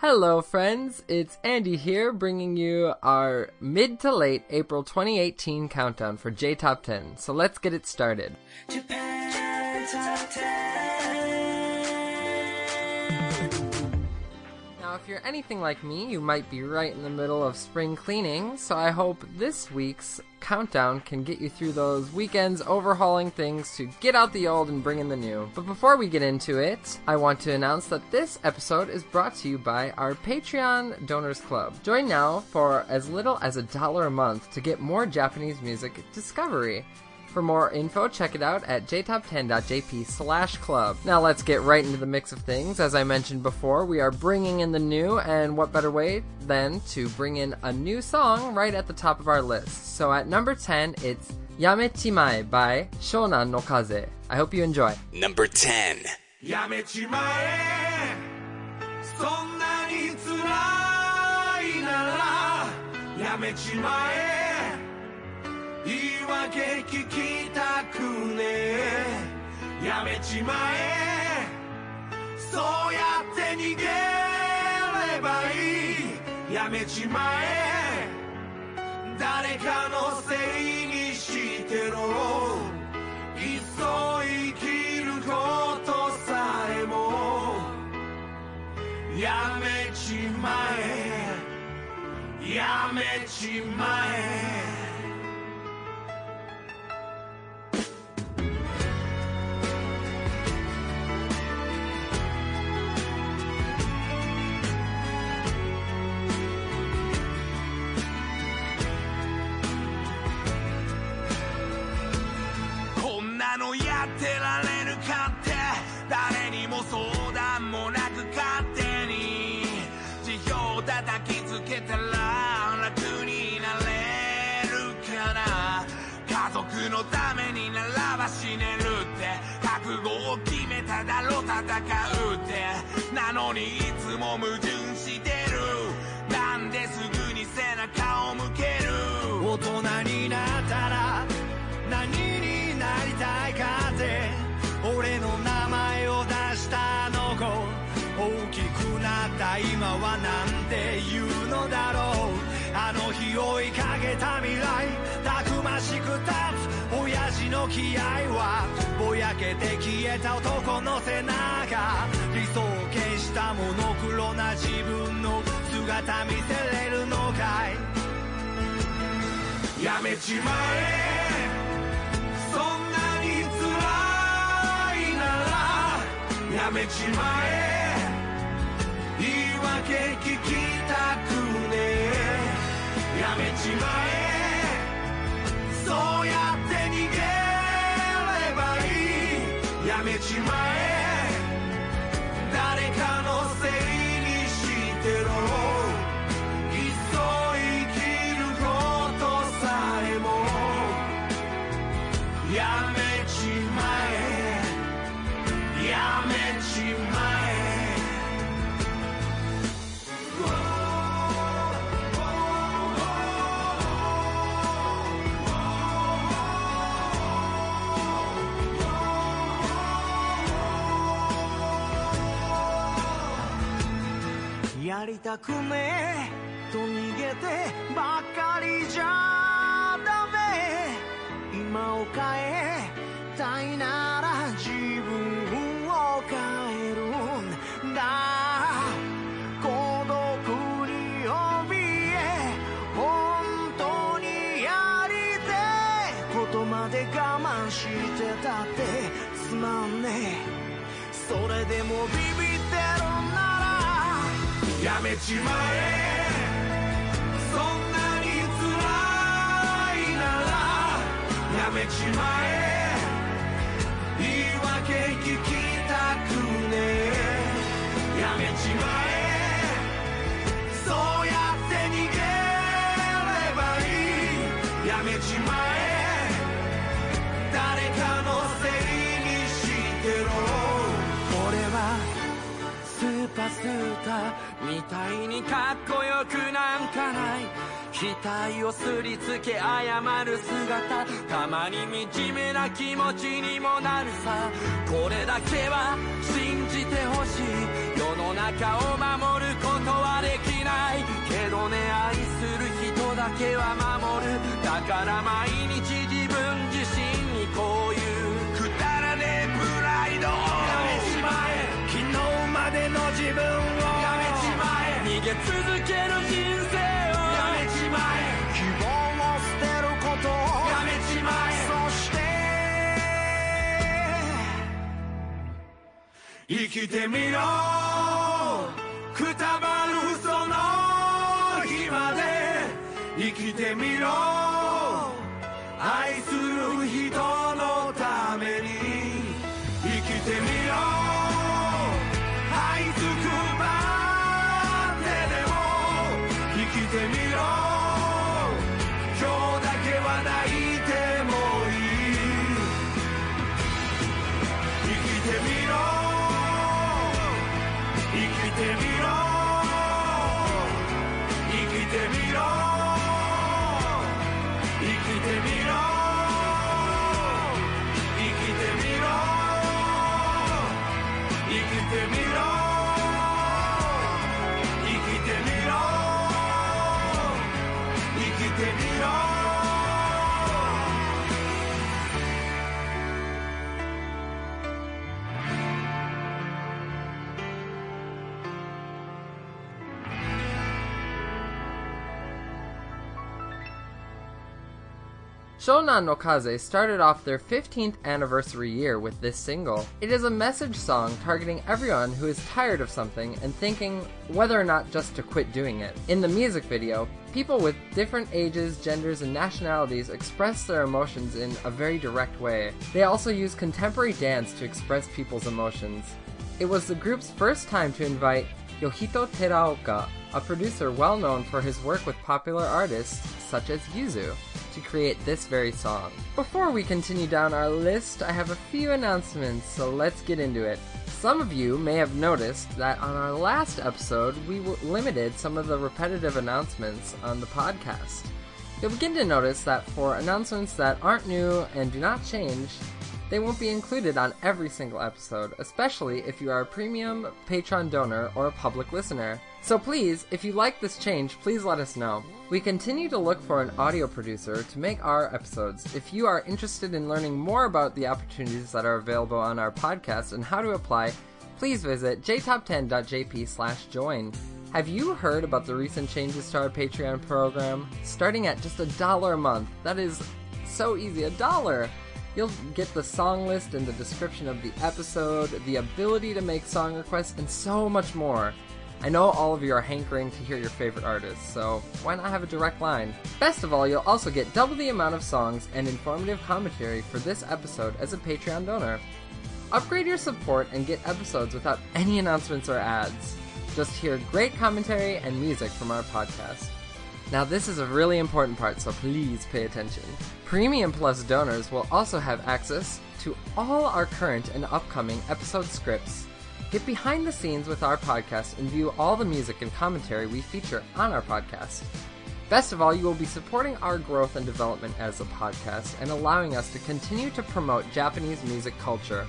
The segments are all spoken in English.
Hello, friends. It's Andy here, bringing you our mid to late April 2018 countdown for J Top 10. So let's get it started. Japan you're anything like me, you might be right in the middle of spring cleaning, so I hope this week's countdown can get you through those weekends overhauling things to get out the old and bring in the new. But before we get into it, I want to announce that this episode is brought to you by our Patreon Donors Club. Join now for as little as a dollar a month to get more Japanese music discovery. For more info, check it out at jtop10.jp slash club. Now let's get right into the mix of things. As I mentioned before, we are bringing in the new, and what better way than to bring in a new song right at the top of our list. So at number 10, it's Yamechimae by Shonan no Kaze. I hope you enjoy. Number 10. やめちまえそんなに辛いならやめちまえ言い訳聞きたくね。えやめちまえ。そうやって逃げればいい。やめちまえ。誰かのせいにしてろ。いっそ生きることさえも。やめちまえ。やめちまえ。うってなのにいつも矛盾してる。なんですぐに背中を向ける。大人になったら何になりたいかって俺の名前を出したあの子大きくなった今はなんて言うのだろう。あの日追いかけた未来たくましく立つ親父の気合はけて消えた男の背中。理想を消したモノクロな自分の姿見せれるのかい。やめちまえ。そんなに辛いなら。やめちまえ。言い訳聞きたくねえ。やめちまえ。そうや time it's your mind. たくねえと逃げてばかりじゃダメ。今を変えたいなら自分を変えるんだ。孤独に怯え本当にやりてえ。ことまで我慢してたってつまんねえ。それでもビビってるやめちまえ。そんなに辛いならやめちまえ。スーターみたいにかっこよくなんかない。額をすりつけ謝る姿。たまに惨めな気持ちにもなるさ。これだけは信じてほしい。世の中を守ることはできない。けどね愛する人だけは守る。だから毎日自分自身にこういう。くだらねえプライドを。までの自分をやめちまえ逃げ続ける人生をやめちまえ希望を捨てることをやめちまえそして生きてみろ。くたばるその日まで生きてみろ。愛する人の Shonan no Kaze started off their 15th anniversary year with this single. It is a message song targeting everyone who is tired of something and thinking whether or not just to quit doing it. In the music video, people with different ages, genders, and nationalities express their emotions in a very direct way. They also use contemporary dance to express people's emotions. It was the group's first time to invite Yohito Teraoka, a producer well known for his work with popular artists such as Yuzu, to create this very song. Before we continue down our list, I have a few announcements, so let's get into it. Some of you may have noticed that on our last episode, we limited some of the repetitive announcements on the podcast. You'll begin to notice that for announcements that aren't new and do not change, they won't be included on every single episode, especially if you are a premium Patreon donor or a public listener. So please, if you like this change, please let us know. We continue to look for an audio producer to make our episodes. If you are interested in learning more about the opportunities that are available on our podcast and how to apply, please visit jtop10.jp slash join. Have you heard about the recent changes to our Patreon program? Starting at just a dollar a month, that is so easy, a dollar! You'll get the song list and the description of the episode, the ability to make song requests, and so much more. I know all of you are hankering to hear your favorite artists, so why not have a direct line? Best of all, you'll also get double the amount of songs and informative commentary for this episode as a Patreon donor. Upgrade your support and get episodes without any announcements or ads. Just hear great commentary and music from our podcast. Now, this is a really important part, so please pay attention. Premium Plus donors will also have access to all our current and upcoming episode scripts. Get behind the scenes with our podcast and view all the music and commentary we feature on our podcast. Best of all, you will be supporting our growth and development as a podcast and allowing us to continue to promote Japanese music culture.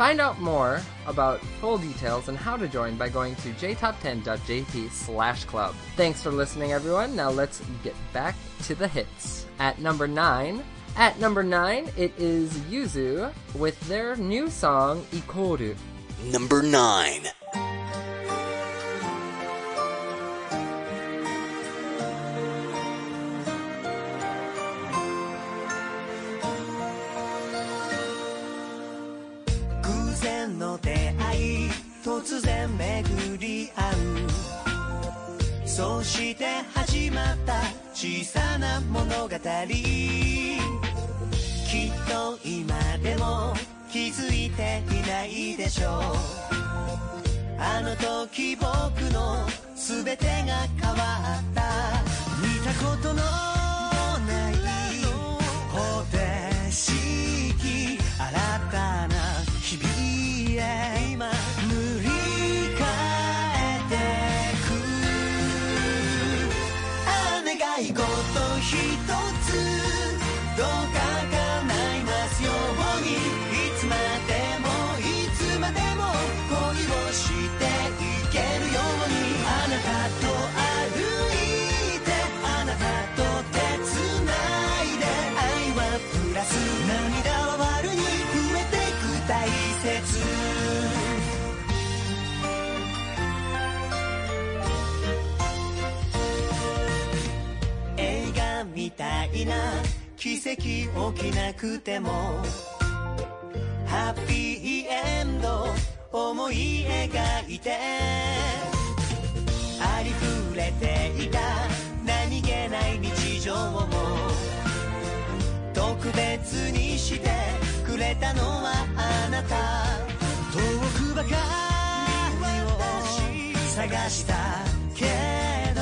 Find out more about full details and how to join by going to jtop10.jp slash club. Thanks for listening, everyone. Now let's get back to the hits. At number 9, at number 9, it is Yuzu with their new song, Ikoru. Number 9. 然の出会い突然巡り合う。そして始まった小さな物語。きっと今でも気づいていないでしょう。あの時僕の全てが変わった。見たことのない。方程式新たたいな奇跡起きなくても。ハッピーエンド思い描いて。ありふれていた。何気ない日常も。特別にして。くれたのはあなた。遠くばかりを探したけど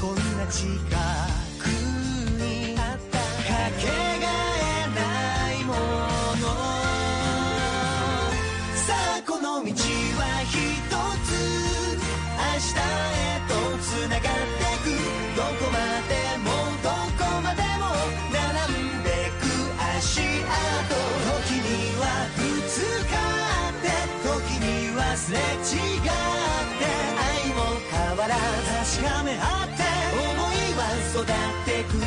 こんな近くすれ違って愛も変わらず確かめ合って思いは育ってく。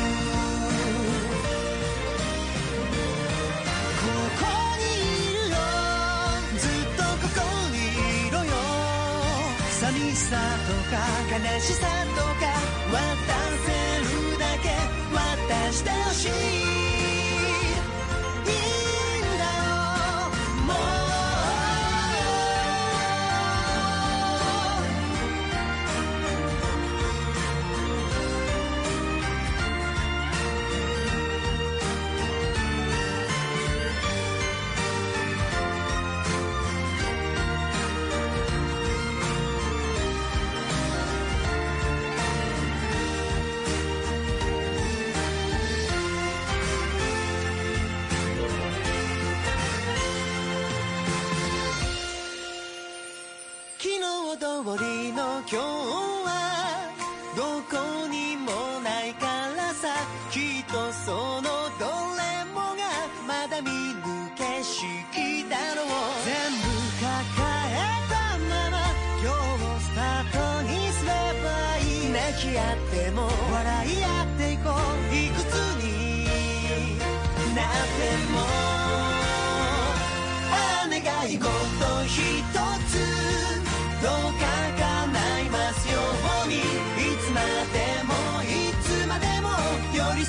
さとか悲しさとか渡せるだけ渡してほしい。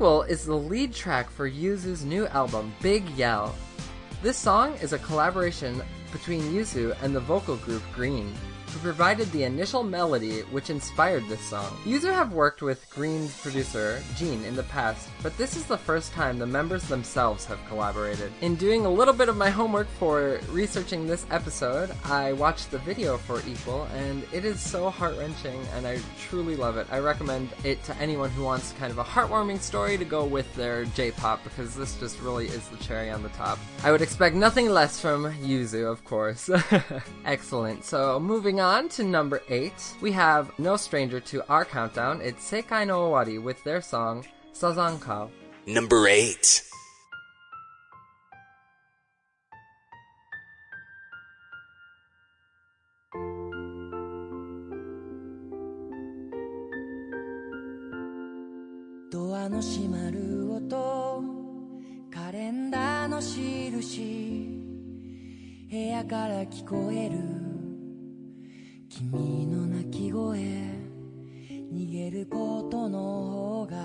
Equal is the lead track for Yuzu's new album, Big Yell. This song is a collaboration between Yuzu and the vocal group GReeeeN. who provided the initial melody which inspired this song. Yuzu have worked with GReeeeN's producer, Gene, in the past, but this is the first time the members themselves have collaborated. In doing a little bit of my homework for researching this episode, I watched the video for Equal, and it is so heart wrenching, and I truly love it. I recommend it to anyone who wants kind of a heartwarming story to go with their J pop, because this just really is the cherry on the top. I would expect nothing less from Yuzu, of of course. Excellent. So moving on to number 8, we have no stranger to our countdown. It's Sekai no Owari with their song Sazankao. Number 8.「カレンダーの印」部屋から聞こえる。君の泣き声逃げることの方が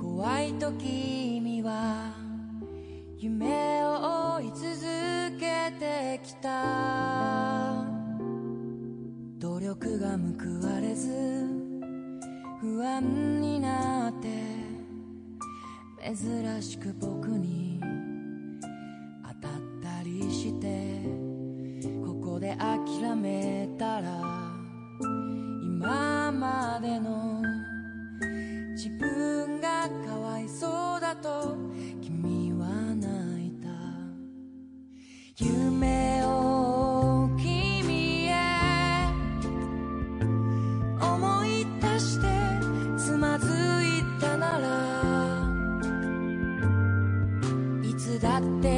怖いと君は夢を追い続けてきた。努力が報われず不安になって珍しく僕にりしてここで諦めたら今までの自分がかわいそうだと君は泣いた。夢を君へ思い出してつまずいたならいつだって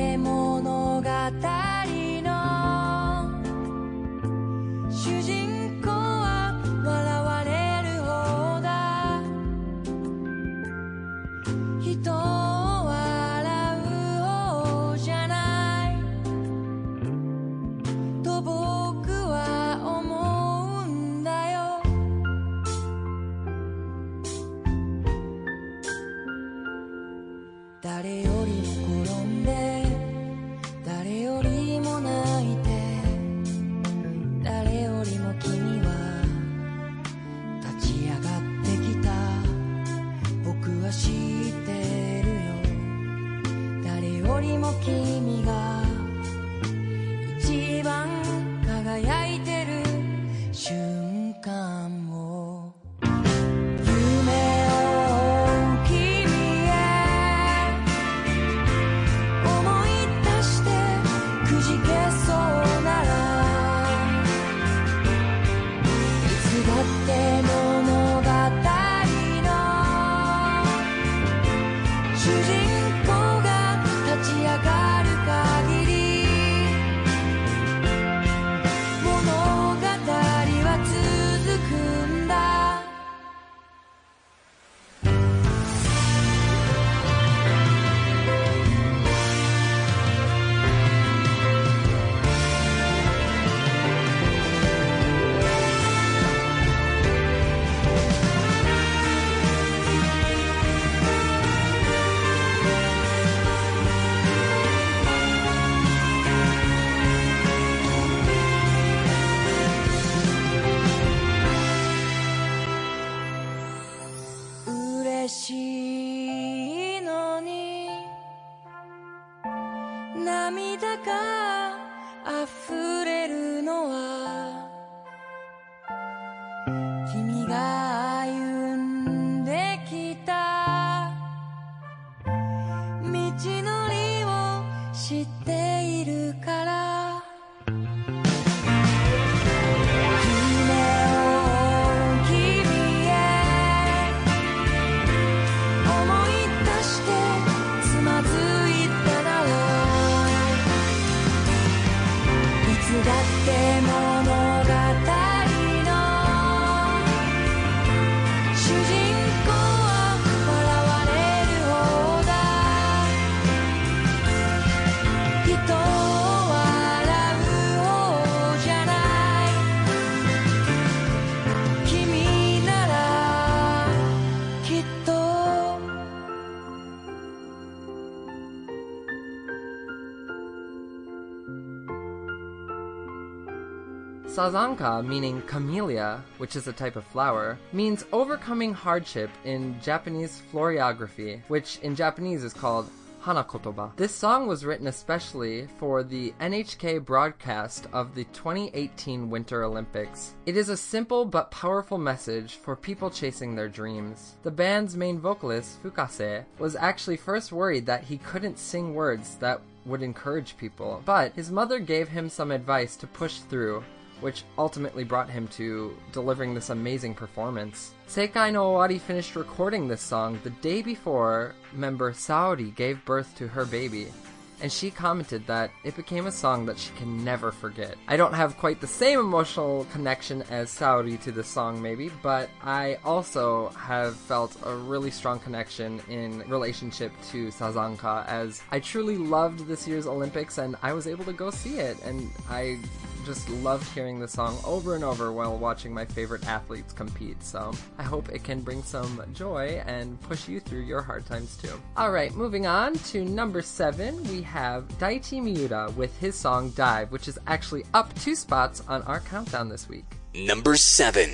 Sazanka, meaning camellia, which is a type of flower, means overcoming hardship in Japanese floriography, which in Japanese is called hanakotoba. This song was written especially for the NHK broadcast of the 2018 Winter Olympics. It is a simple but powerful message for people chasing their dreams. The band's main vocalist, Fukase, was actually first worried that he couldn't sing words that would encourage people, but his mother gave him some advice to push through which ultimately brought him to delivering this amazing performance. Sekai no Owari finished recording this song the day before member Saori gave birth to her baby, and she commented that it became a song that she can never forget. I don't have quite the same emotional connection as Saori to this song, maybe, but I also have felt a really strong connection in relationship to Sazanka as I truly loved this year's Olympics and I was able to go see it, and I just loved hearing the song over and over while watching my favorite athletes compete. So I hope it can bring some joy and push you through your hard times too. All right, moving on to number seven, we have Daichi Miura with his song Dive, which is actually up two spots on our countdown this week. Number 7.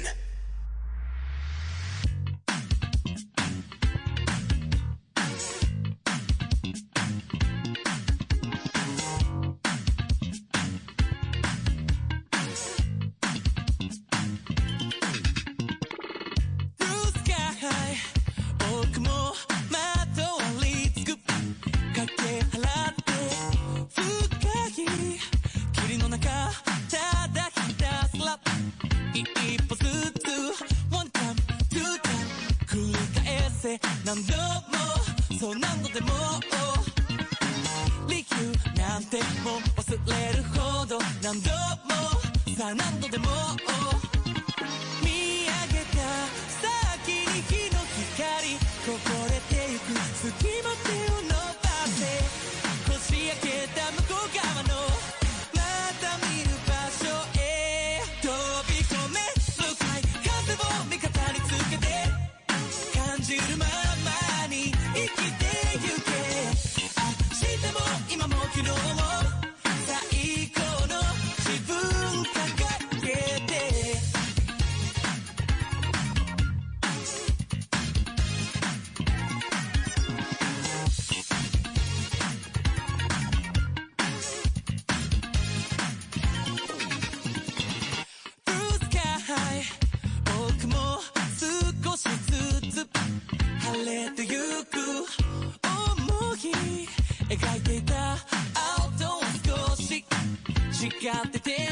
got the day.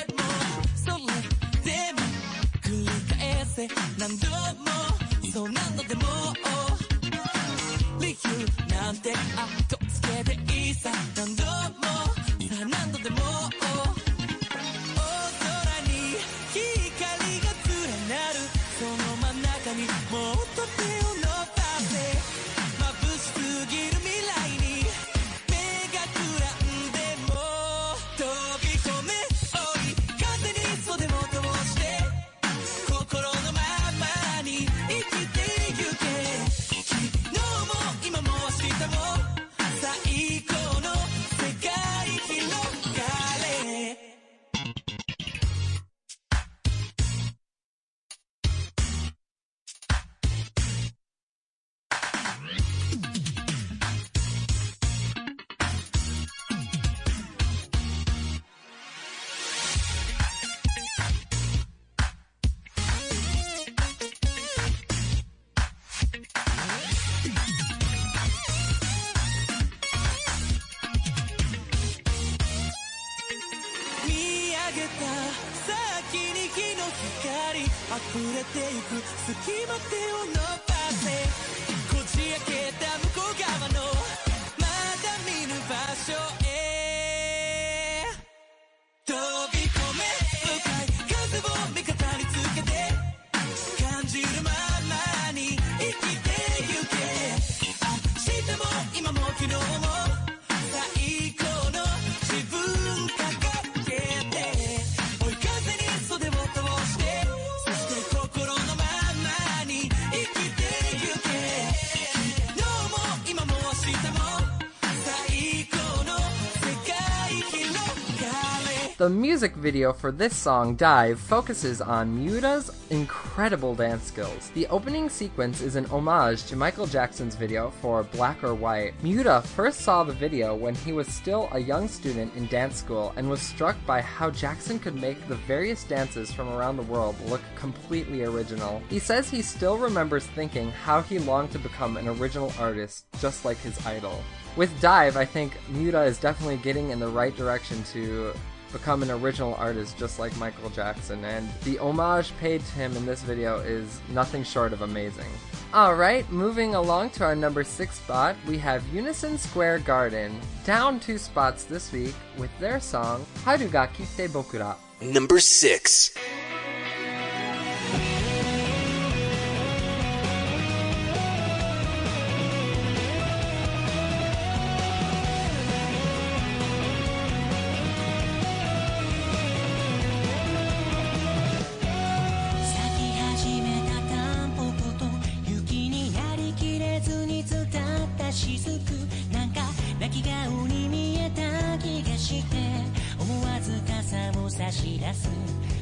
The music video for this song, Dive, focuses on Miura's incredible dance skills. The opening sequence is an homage to Michael Jackson's video for Black or White. Miura first saw the video when he was still a young student in dance school and was struck by how Jackson could make the various dances from around the world look completely original. He says he still remembers thinking how he longed to become an original artist just like his idol. With Dive, I think Miura is definitely getting in the right direction to become an original artist just like Michael Jackson, and the homage paid to him in this video is nothing short of amazing. Alright, moving along to our number 6 spot, we have Unison Square Garden, down two spots this week with their song, Harugaki Te Bokura. Number 6傘を差し出す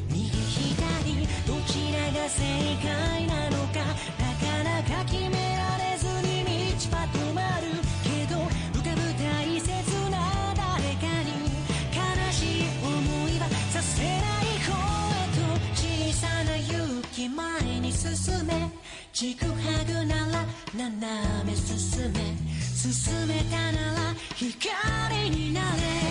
右左どちらが正解なのかなかなか決められずに道は止まる。けど浮かぶ大切な誰かに悲しい思いはさせない方へと小さな勇気前に進め。ちぐはぐなら斜め進め進めたなら光になれ。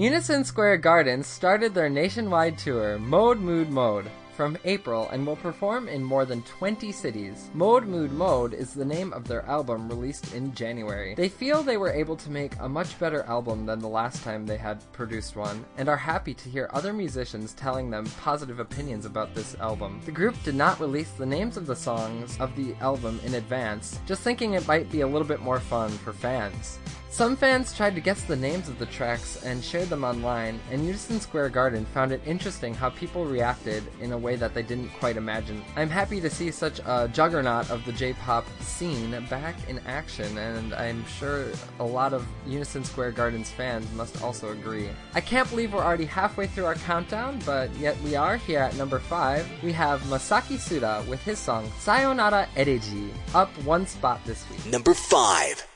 Unison Square Gardens started their nationwide tour, Mode Mood Mode, from April and will perform in more than 20 cities. Mode Mood Mode is the name of their album released in January. They feel they were able to make a much better album than the last time they had produced one, and are happy to hear other musicians telling them positive opinions about this album. The group did not release the names of the songs of the album in advance, just thinking it might be a little bit more fun for fans. Some fans tried to guess the names of the tracks and shared them online, and Unison Square Garden found it interesting how people reacted in a way that they didn't quite imagine. I'm happy to see such a juggernaut of the J-pop scene back in action, and I'm sure a lot of Unison Square Garden's fans must also agree. I can't believe we're already halfway through our countdown, but yet we are here at number 5. We have Masaki Suda with his song Sayonara Ereji, up one spot this week. Number 5.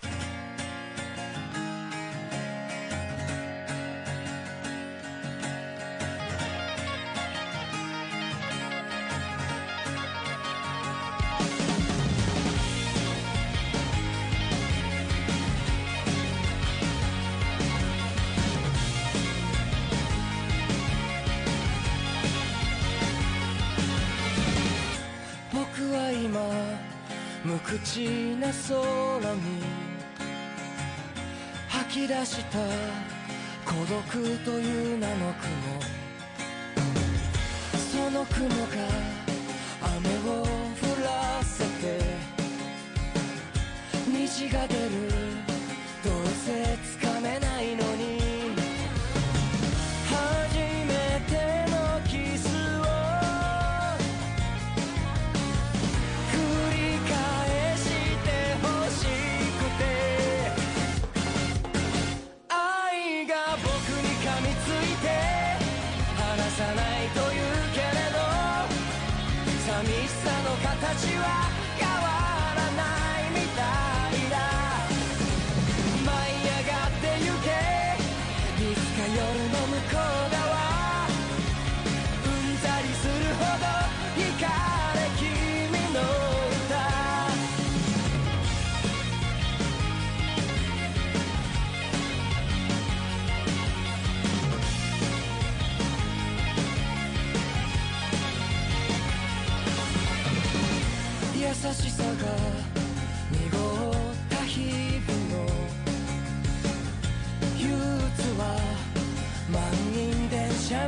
な空に吐き出した孤独という名の雲その雲が雨を降らせて虹が出る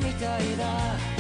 みたいだ。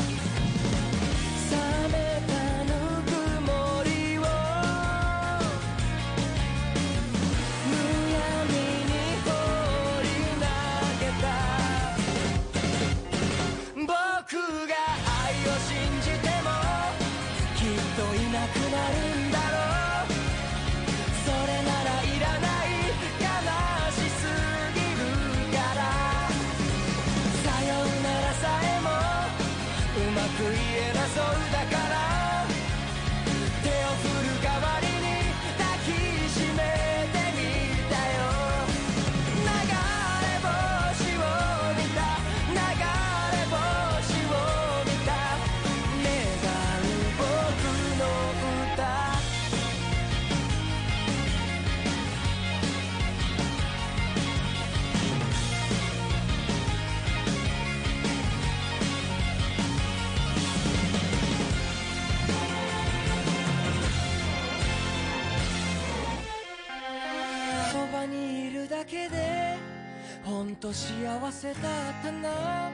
と幸せだったな。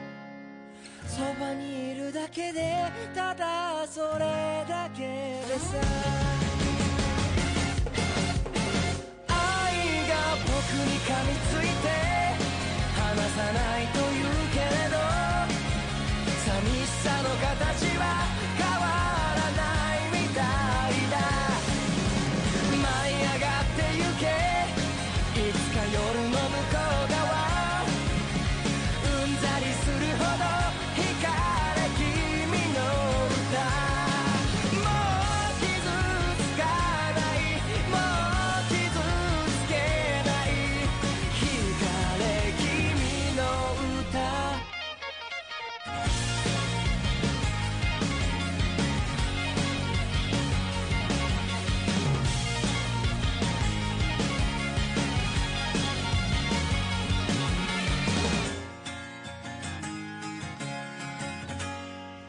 そばにいるだけでただそれだけでさ。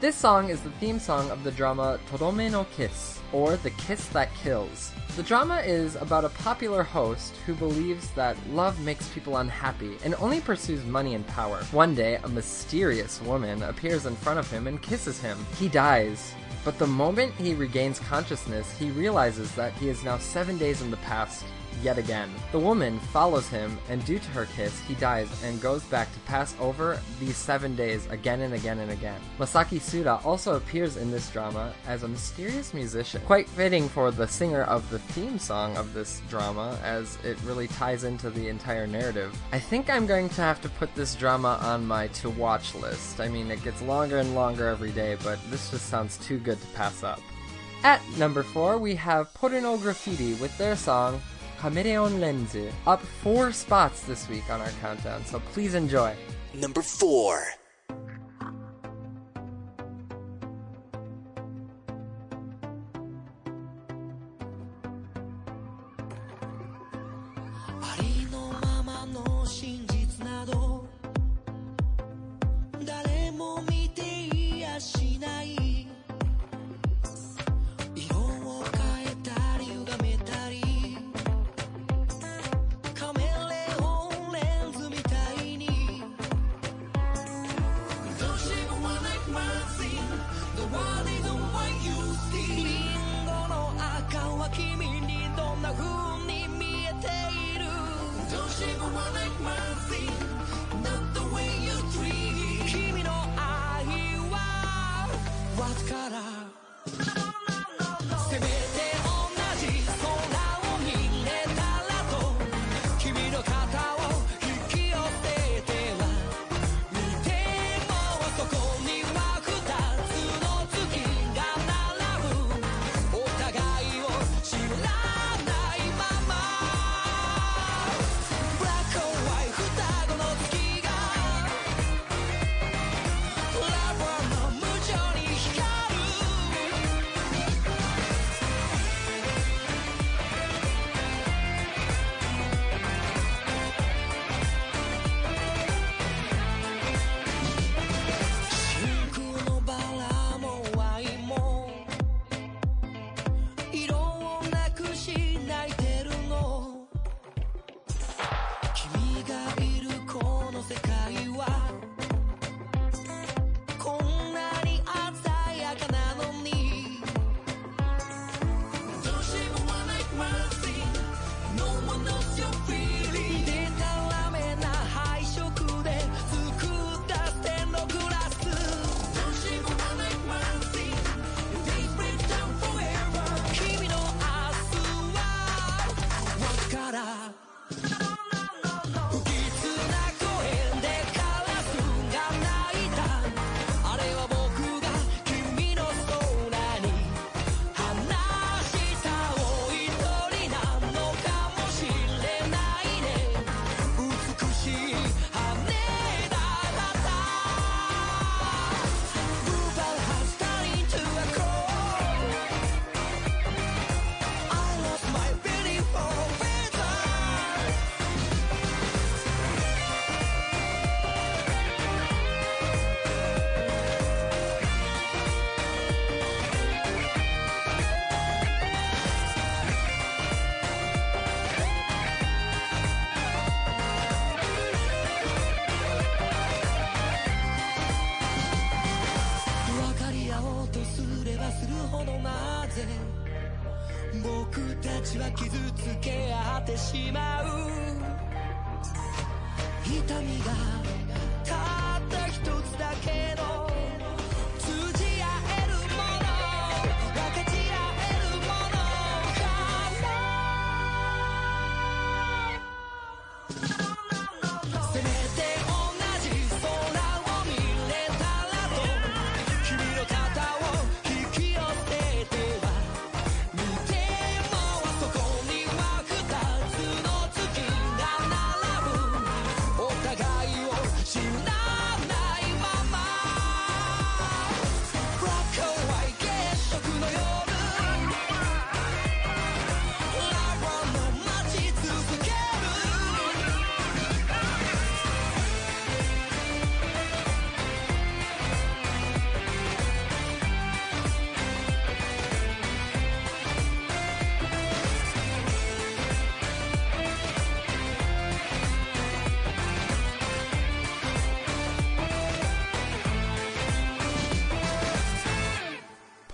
This song is the theme song of the drama Todome no Kiss, or The Kiss That Kills. The drama is about a popular host who believes that love makes people unhappy and only pursues money and power. One day, a mysterious woman appears in front of him and kisses him. He dies. But the moment he regains consciousness, he realizes that he is now seven days in the past yet again. The woman follows him, and due to her kiss, he dies and goes back to pass over these seven days again and again and again. Masaki Suda also appears in this drama as a mysterious musician, quite fitting for the singer of the theme song of this drama, as it really ties into the entire narrative. I think I'm going to have to put this drama on my to watch list. I mean, it gets longer and longer every day, but this just sounds too good to pass up. At number 4, we have Porno Graffitti with their song Chameleon Lenzu, up four spots this week on our countdown, so please enjoy. Number 4. てしまう」「痛みが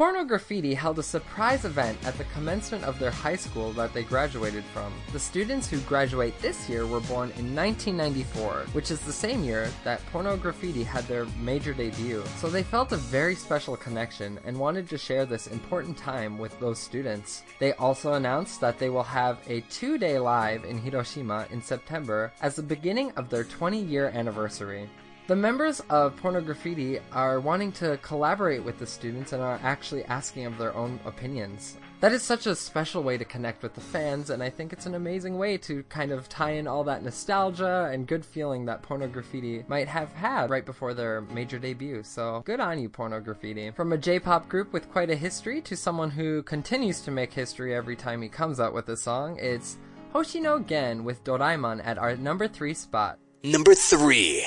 Porno Graffitti held a surprise event at the commencement of their high school that they graduated from. The students who graduate this year were born in 1994, which is the same year that Porno Graffitti had their major debut. So they felt a very special connection and wanted to share this important time with those students. They also announced that they will have a two day live in Hiroshima in September as the beginning of their 20 year anniversary. The members of Porno Graffitti are wanting to collaborate with the students and are actually asking of their own opinions. That is such a special way to connect with the fans, and I think it's an amazing way to kind of tie in all that nostalgia and good feeling that Porno Graffitti might have had right before their major debut. So good on you, Porno Graffitti. From a J-pop group with quite a history to someone who continues to make history every time he comes out with a song, it's Hoshino Gen with Doraemon at our number three spot. Number 3.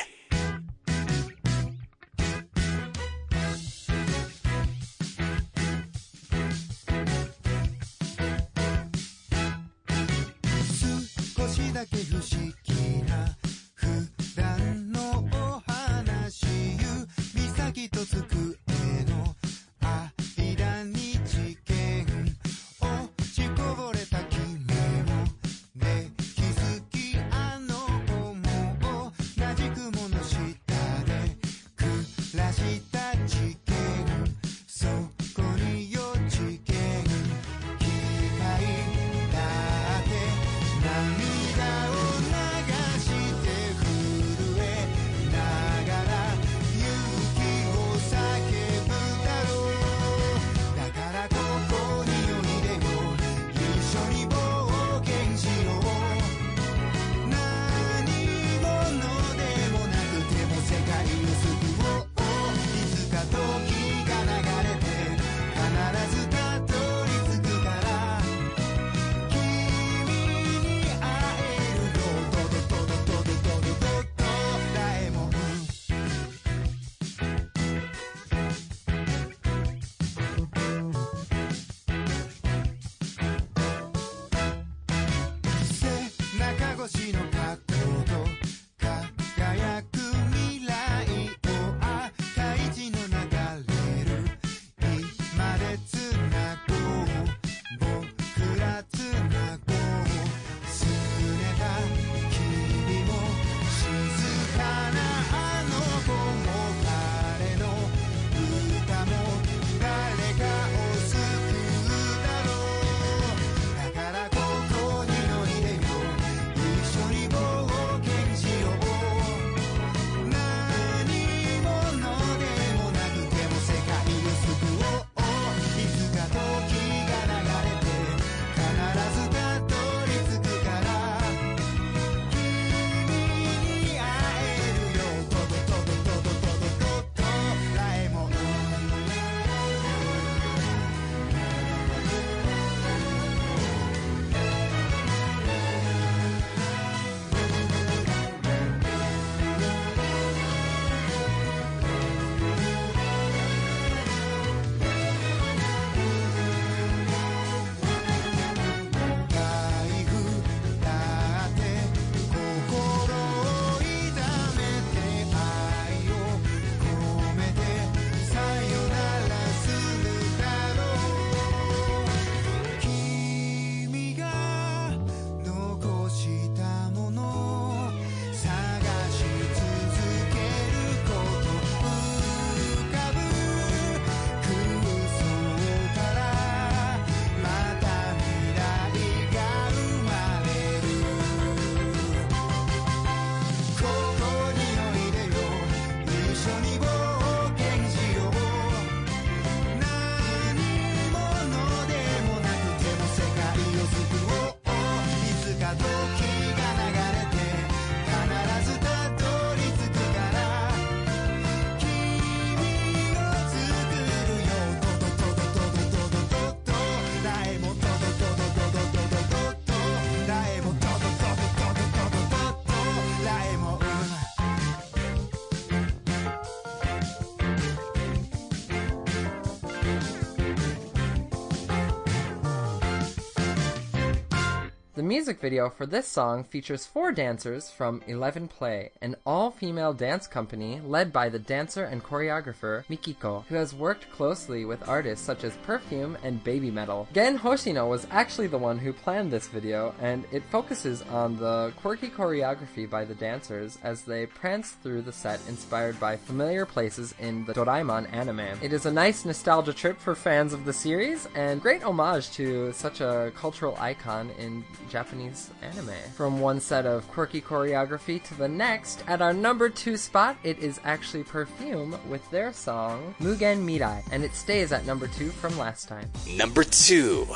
The music video for this song features four dancers from Eleven Play, an all-female dance company led by the dancer and choreographer Mikiko, who has worked closely with artists such as Perfume and Baby Metal. Gen Hoshino was actually the one who planned this video, and it focuses on the quirky choreography by the dancers as they prance through the set inspired by familiar places in the Doraemon anime. It is a nice nostalgia trip for fans of the series, and great homage to such a cultural icon in Japanese anime. From one set of quirky choreography to the next, at our number two spot, it is actually Perfume with their song Mugen Mirai, and it stays at number two from last time. Number 2.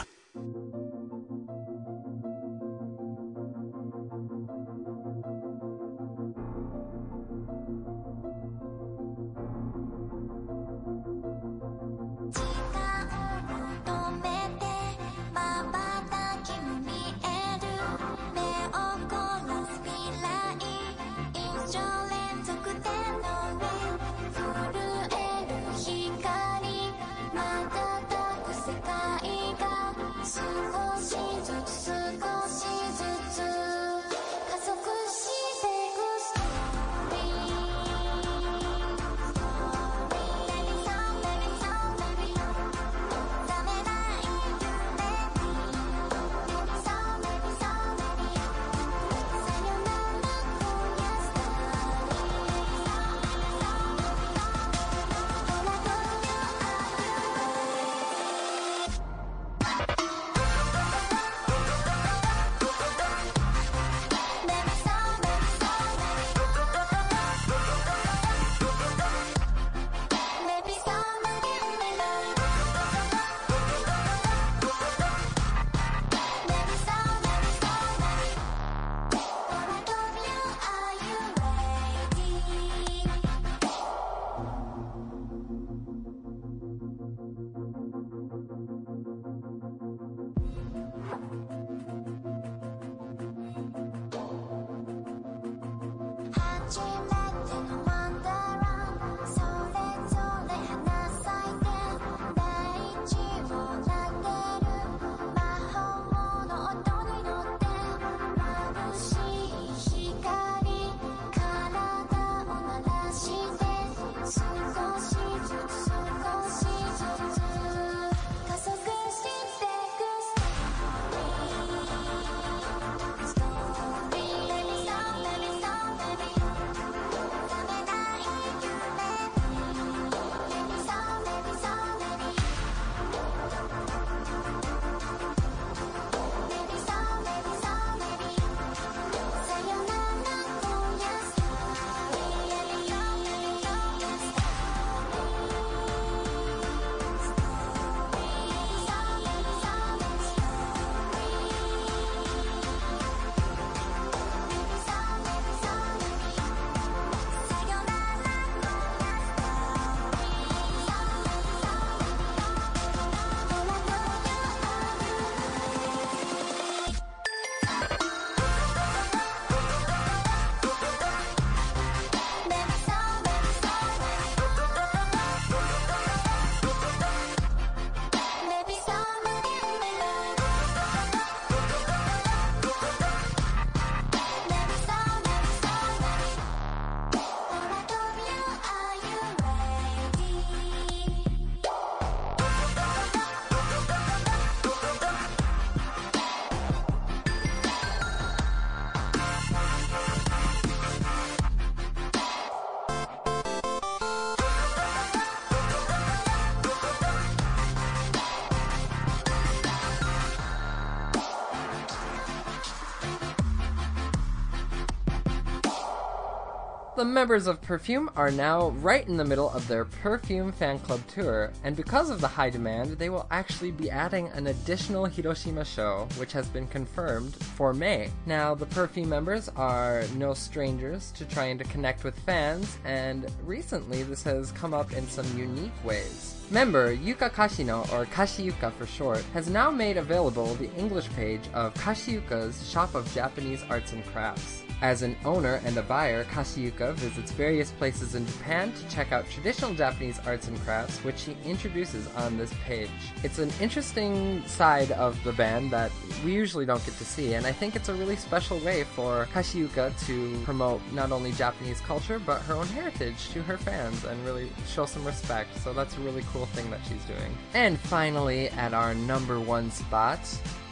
Members of Perfume are now right in the middle of their Perfume fan club tour, and because of the high demand, they will actually be adding an additional Hiroshima show, which has been confirmed for May. Now, the Perfume members are no strangers to trying to connect with fans, and recently this has come up in some unique ways. Member Yuka Kashino, or Kashiyuka for short, has now made available the English page of Kashiyuka's Shop of Japanese Arts and Crafts. As an owner and a buyer, Kashiyuka visits various places in Japan to check out traditional Japanese arts and crafts, which she introduces on this page. It's an interesting side of the band that we usually don't get to see. And I think it's a really special way for Kashiyuka to promote not only Japanese culture, but her own heritage to her fans and really show some respect. So that's a really cool thing that she's doing. And finally, at our number one spot,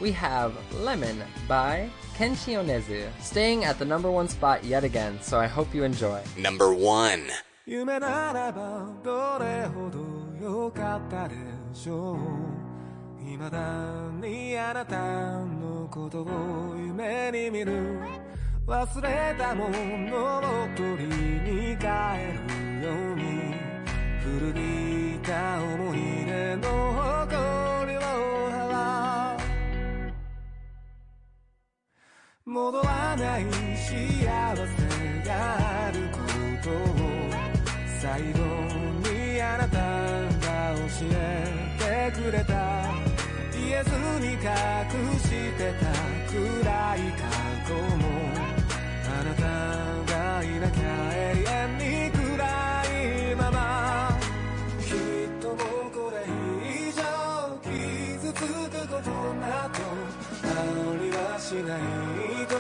we have Lemon by Kenshi Yonezu, staying at the number one spot yet again, so I hope you enjoy. Number one. 夢ならばどれほど良かったでしょう未だにあなたのことを夢に見る忘れたものを取りに帰るように古びた思い出の誇り戻らない幸せがあることを最後にあなたが教えてくれた言えずに隠してた暗い過去もしないと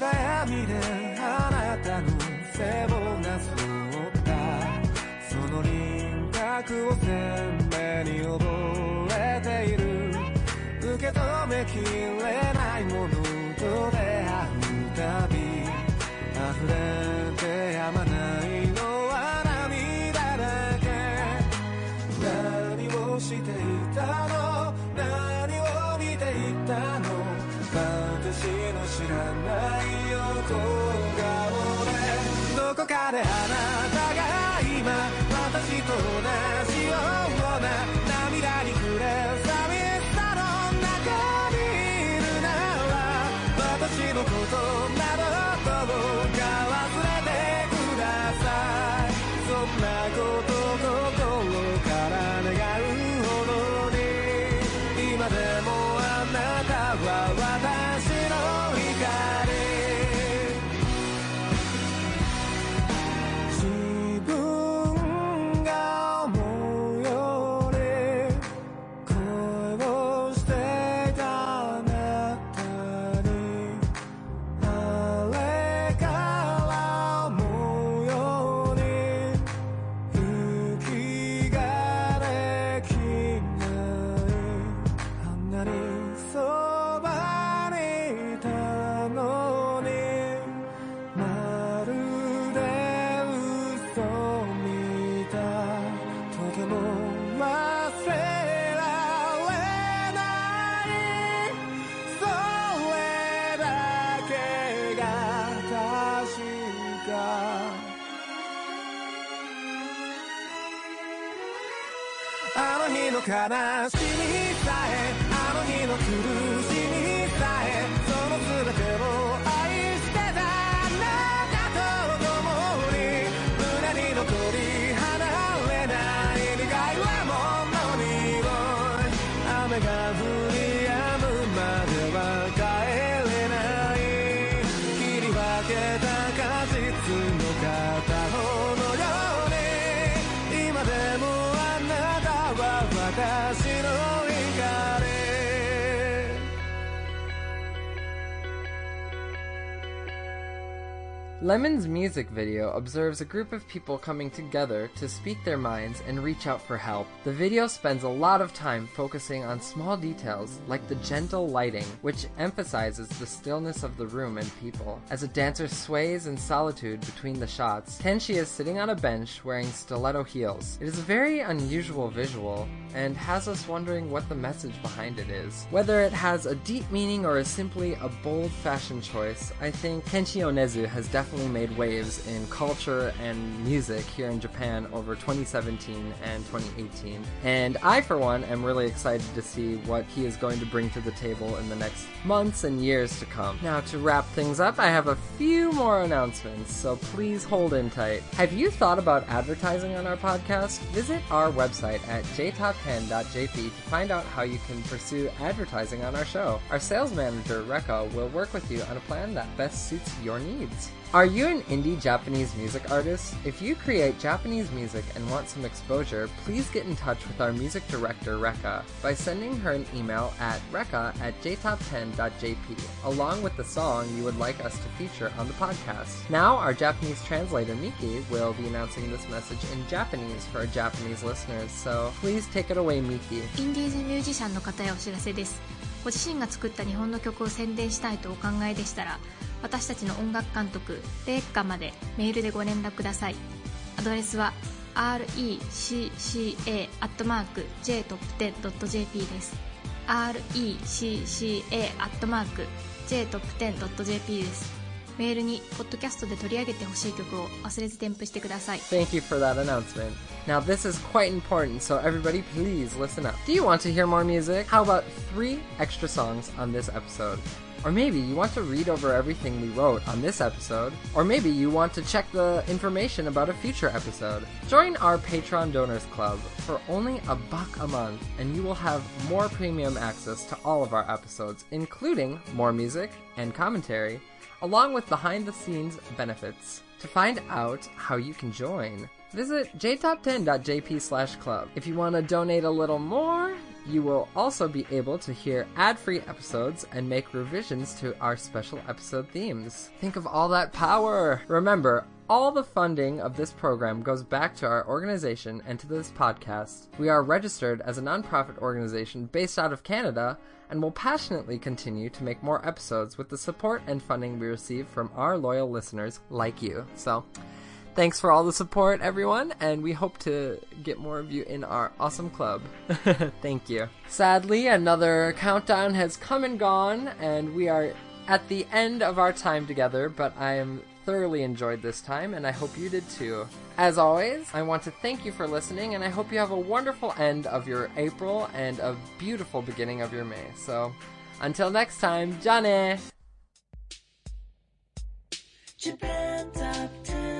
暗闇であなたの背負がそった。その輪郭を鮮明に覚えている。受け止めきれの悲しみさえあの日の苦しみ Lemon's music video observes a group of people coming together to speak their minds and reach out for help. The video spends a lot of time focusing on small details like the gentle lighting, which emphasizes the stillness of the room and people. As a dancer sways in solitude between the shots, Kenshi is sitting on a bench wearing stiletto heels. It is a very unusual visual and has us wondering what the message behind it is. Whether it has a deep meaning or is simply a bold fashion choice, I think Kenshi Yonezu has definitely made waves in culture and music here in Japan over 2017 and 2018. And I, for one, am really excited to see what he is going to bring to the table in the next months and years to come. Now, to wrap things up, I have a few more announcements, so please hold in tight. Have you thought about advertising on our podcast? Visit our website at jtop10.jp to find out how you can pursue advertising on our show. Our sales manager, Reka, will work with you on a plan that best suits your needs. Are you an indie Japanese music artist? If you create Japanese music and want some exposure, please get in touch with our music director, Reka, by sending her an email at reka at jtop10.jp, along with the song you would like us to feature on the podcast. Now, our Japanese translator, Miki, will be announcing this message in Japanese for our Japanese listeners, so please take it away, Miki. インディーズミュージシャンの方へお知らせですご自身が作った日本の曲を宣伝したいとお考えでしたら 私たちの音楽監督レイカまでメールでご連絡くださいアドレスは recca.jtop10.jp です recca.jtop10.jp ですメールにポッドキャストで取り上げてほしい曲を忘れず添付してください Thank you for that announcement. Now, this is quite important, so everybody please listen up. Do you want to hear more music? How about three extra songs on this episode? Or maybe you want to read over everything we wrote on this episode. Or maybe you want to check the information about a future episode. Join our Patreon Donors Club for only a buck a month, and you will have more premium access to all of our episodes, including more music and commentary, along with behind the scenes benefits. To find out how you can join, visit jtop10.jp slash club. If you want to donate a little more, you will also be able to hear ad-free episodes and make revisions to our special episode themes. Think of all that power! Remember, all the funding of this program goes back to our organization and to this podcast. We are registered as a nonprofit organization based out of Canada and will passionately continue to make more episodes with the support and funding we receive from our loyal listeners like you. So, Thanks for all the support, everyone, and we hope to get more of you in our awesome club. Thank you. Sadly, another countdown has come and gone, and we are at the end of our time together, but I am thoroughly enjoyed this time, and I hope you did too. As always, I want to thank you for listening, and I hope you have a wonderful end of your April and a beautiful beginning of your May. So, until next time, Jane! Japan Top 10,